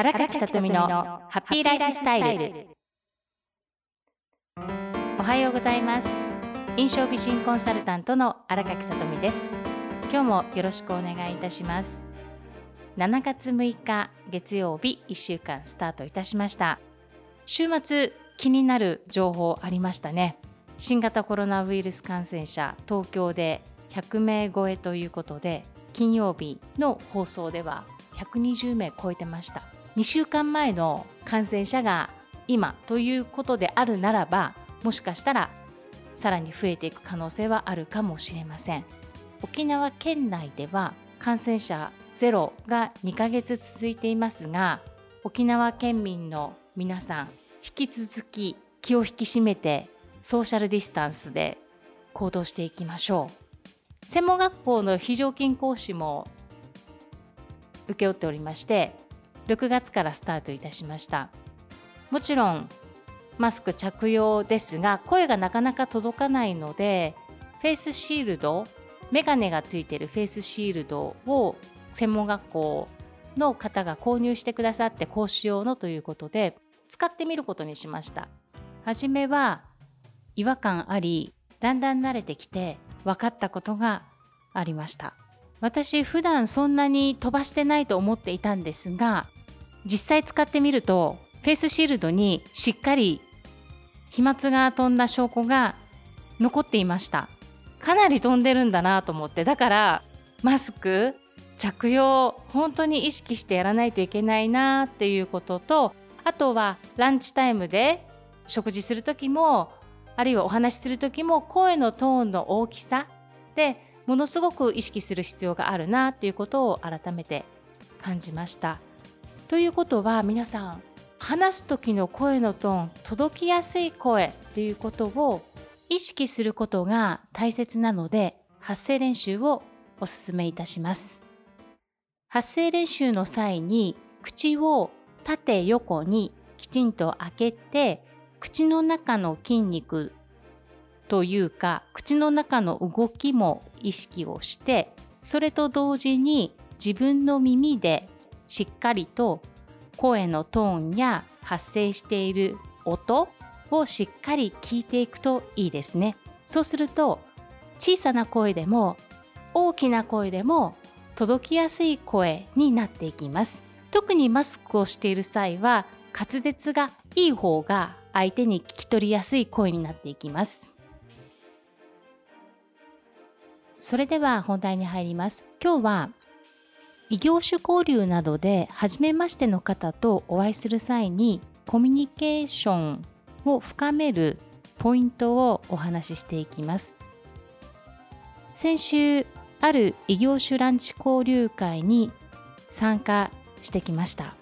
荒垣さとみのハッピーライフスタイル。おはようございます。印象美人コンサルタントの荒垣さとみです。今日もよろしくお願いいたします。7月6日月曜日1週間スタートいたしました。週末気になる情報ありましたね。新型コロナウイルス感染者東京で100名超えということで金曜日の放送では120名超えてました。2週間前の感染者が今ということであるならばもしかしたらさらに増えていく可能性はあるかもしれません。沖縄県内では感染者ゼロが2ヶ月続いていますが沖縄県民の皆さん引き続き気を引き締めてソーシャルディスタンスで行動していきましょう。専門学校の非常勤講師も請け負っておりまして6月からスタートいたしました。もちろんマスク着用ですが声がなかなか届かないのでフェイスシールドメガネがついてるフェイスシールドを専門学校の方が購入してくださって講師用のということで使ってみることにしました。初めは違和感ありだんだん慣れてきて分かったことがありました。私普段そんなに飛ばしてないと思っていたんですが実際使ってみるとフェイスシールドにしっかり飛沫が飛んだ証拠が残っていましたかなり飛んでるんだなと思ってだからマスク着用本当に意識してやらないといけないなっていうこととあとはランチタイムで食事する時もあるいはお話しする時も声のトーンの大きさでものすごく意識する必要があるなっていうことを改めて感じました。ということは皆さん話す時の声のトーン届きやすい声っていうことを意識することが大切なので発声練習をお勧めいたします。発声練習の際に口を縦横にきちんと開けて口の中の筋肉というか口の中の動きも意識をしてそれと同時に自分の耳でしっかりと声のトーンや発生している音をしっかり聞いていくといいですね。そうすると小さな声でも大きな声でも届きやすい声になっていきます。特にマスクをしている際は滑舌がいい方が相手に聞き取りやすい声になっていきます。それでは本題に入ります。今日は異業種交流などで初めましての方とお会いする際にコミュニケーションを深めるポイントをお話ししていきます。先週ある異業種ランチ交流会に参加してきました。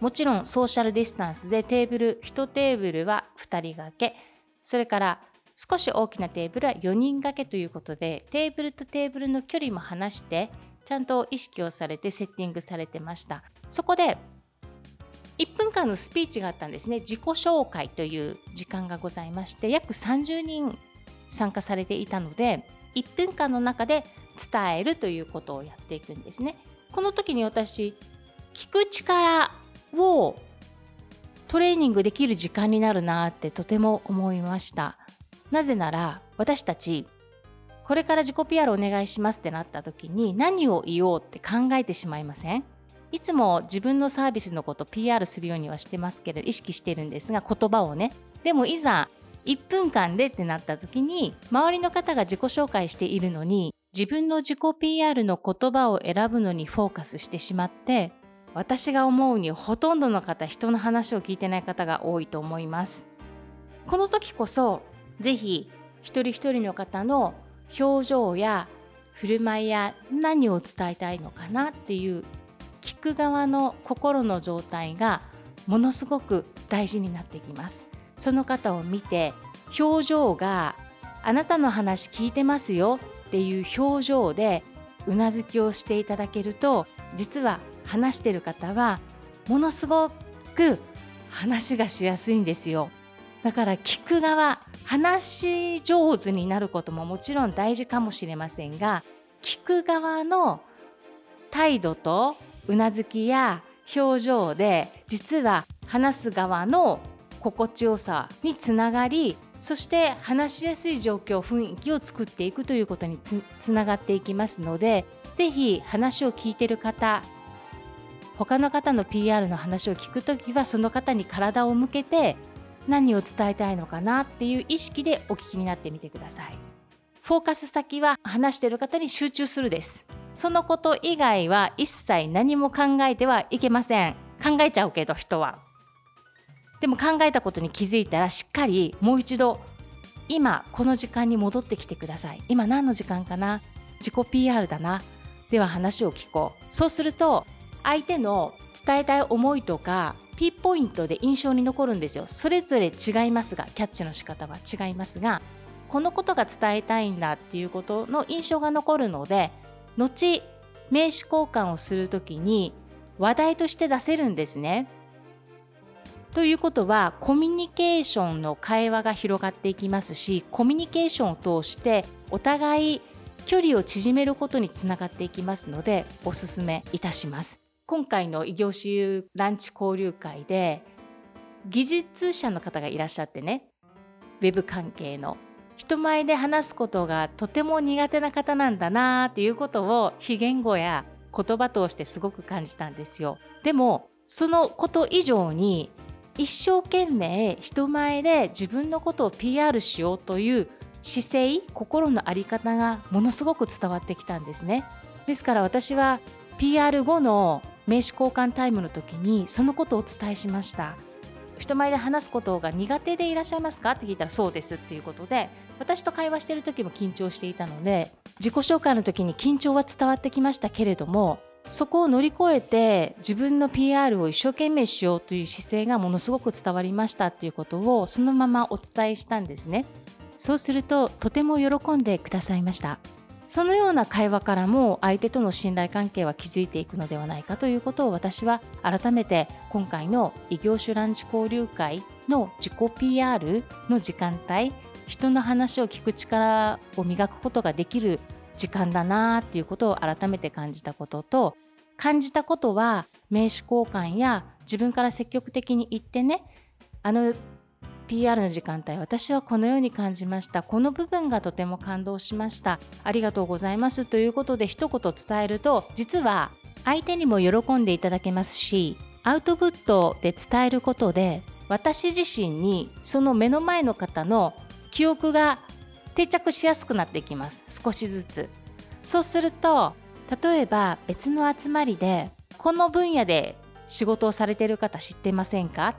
もちろんソーシャルディスタンスでテーブル1テーブルは2人掛けそれから少し大きなテーブルは4人掛けということでテーブルとテーブルの距離も離してちゃんと意識をされてセッティングされてました。そこで1分間のスピーチがあったんですね。自己紹介という時間がございまして約30人参加されていたので1分間の中で伝えるということをやっていくんですね。この時に私聞く力をトレーニングできる時間になるなってとても思いました。なぜなら私たちこれから自己 PR お願いしますってなった時に何を言おうって考えてしまいません？いつも自分のサービスのこと PR するようにはしてますけれど意識してるんですが言葉をね。でもいざ1分間でってなった時に周りの方が自己紹介しているのに自分の自己 PR の言葉を選ぶのにフォーカスしてしまって私が思うにほとんどの方人の話を聞いてない方が多いと思います。この時こそぜひ一人一人の方の表情や振る舞いや何を伝えたいのかなっていう聞く側の心の状態がものすごく大事になってきます。その方を見て表情があなたの話聞いてますよっていう表情でうなずきをしていただけると実は話してる方はものすごく話がしやすいんですよ。だから聞く側話し上手になることももちろん大事かもしれませんが聞く側の態度とうなずきや表情で実は話す側の心地よさにつながりそして話しやすい状況雰囲気を作っていくということにつながっていきますのでぜひ話を聞いてる方他の方の PR の話を聞くときはその方に体を向けて何を伝えたいのかなっていう意識でお聞きになってみてください。フォーカス先は話している方に集中するです。そのこと以外は一切何も考えてはいけません。考えちゃうけど人は。でも考えたことに気づいたらしっかりもう一度今この時間に戻ってきてください。今何の時間かな自己 PR だな。では話を聞こう。そうすると相手の伝えたい思いとかピンポイントで印象に残るんですよ。それぞれ違いますが、キャッチの仕方は違いますが、このことが伝えたいんだっていうことの印象が残るので、後、名刺交換をするときに話題として出せるんですね。ということは、コミュニケーションの会話が広がっていきますし、コミュニケーションを通してお互い距離を縮めることにつながっていきますので、お勧めいたします。今回の異業種ランチ交流会で技術者の方がいらっしゃってねウェブ関係の人前で話すことがとても苦手な方なんだなっていうことを非言語や言葉通してすごく感じたんですよ。でもそのこと以上に一生懸命人前で自分のことを PR しようという姿勢心の在り方がものすごく伝わってきたんですね。ですから私は PR 後の名刺交換タイムの時にそのことをお伝えしました。人前で話すことが苦手でいらっしゃいますかって聞いたらそうですっていうことで私と会話してる時も緊張していたので自己紹介の時に緊張は伝わってきましたけれどもそこを乗り越えて自分の PR を一生懸命しようという姿勢がものすごく伝わりましたっていうことをそのままお伝えしたんですね。そうするととても喜んでくださいました。そのような会話からも相手との信頼関係は築いていくのではないかということを私は改めて今回の異業種ランチ交流会の自己 PR の時間帯人の話を聞く力を磨くことができる時間だなっていうことを改めて感じたことと感じたことは名刺交換や自分から積極的に言ってねあの PR の時間帯私はこのように感じました。この部分がとても感動しました。ありがとうございます。ということで一言伝えると実は相手にも喜んでいただけますしアウトプットで伝えることで私自身にその目の前の方の記憶が定着しやすくなっていきます。少しずつ。そうすると例えば別の集まりでこの分野で仕事をされている方知ってませんか？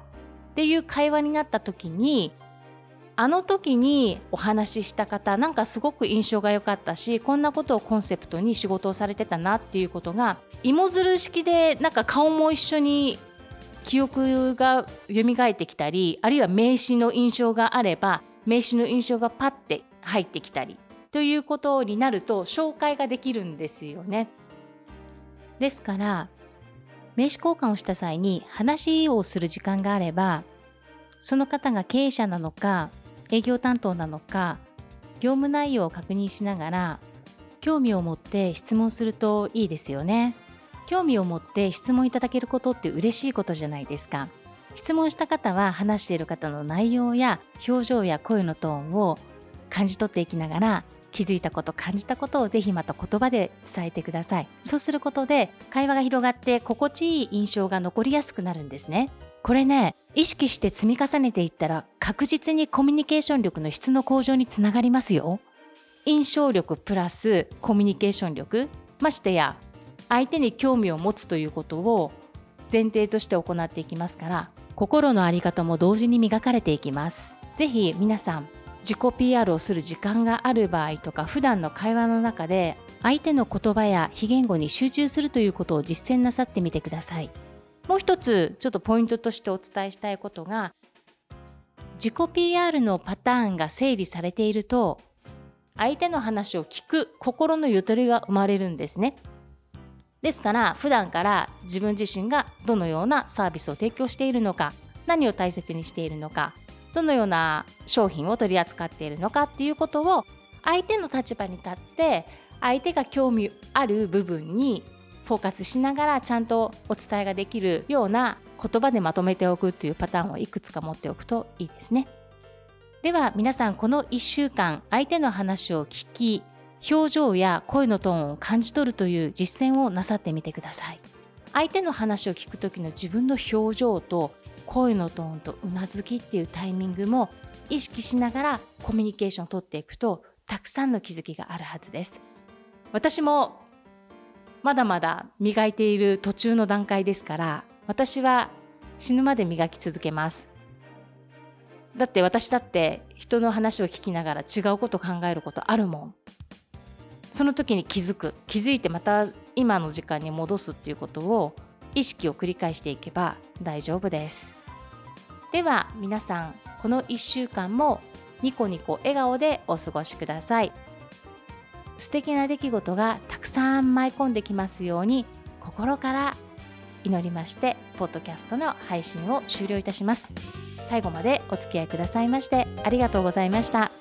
っていう会話になった時にあの時にお話しした方なんかすごく印象が良かったしこんなことをコンセプトに仕事をされてたなっていうことが芋づる式でなんか顔も一緒に記憶が蘇ってきたりあるいは名刺の印象があれば名刺の印象がパッて入ってきたりということになると紹介ができるんですよね。ですから名刺交換をした際に話をする時間があればその方が経営者なのか営業担当なのか業務内容を確認しながら興味を持って質問するといいですよね。興味を持って質問いただけることって嬉しいことじゃないですか。質問した方は話している方の内容や表情や声のトーンを感じ取っていきながら気づいたこと感じたことをぜひまた言葉で伝えてください。そうすることで会話が広がって心地いい印象が残りやすくなるんですね。これね意識して積み重ねていったら確実にコミュニケーション力の質の向上につながりますよ。印象力プラスコミュニケーション力ましてや相手に興味を持つということを前提として行っていきますから心の在り方も同時に磨かれていきます。ぜひ皆さん自己 PR をする時間がある場合とか普段の会話の中で相手の言葉や非言語に集中するということを実践なさってみてください。もう一つちょっとポイントとしてお伝えしたいことが自己 PR のパターンが整理されていると相手の話を聞く心のゆとりが生まれるんですね。ですから普段から自分自身がどのようなサービスを提供しているのか何を大切にしているのかどのような商品を取り扱っているのかっていうことを相手の立場に立って相手が興味ある部分にフォーカスしながらちゃんとお伝えができるような言葉でまとめておくっていうパターンをいくつか持っておくといいですね。では皆さんこの1週間相手の話を聞き表情や声のトーンを感じ取るという実践をなさってみてください。相手の話を聞く時の自分の表情と声のトーンとうなずきっていうタイミングも意識しながらコミュニケーションをとっていくとたくさんの気づきがあるはずです。私もまだまだ磨いている途中の段階ですから私は死ぬまで磨き続けます。だって私だって人の話を聞きながら違うこと考えることあるもん。その時に気づく気づいてまた今の時間に戻すっていうことを意識を繰り返していけば大丈夫ですでは皆さんこの1週間もニコニコ笑顔でお過ごしください素敵な出来事がたくさん舞い込んできますように心から祈りましてポッドキャストの配信を終了いたします最後までお付き合いくださいましてありがとうございました。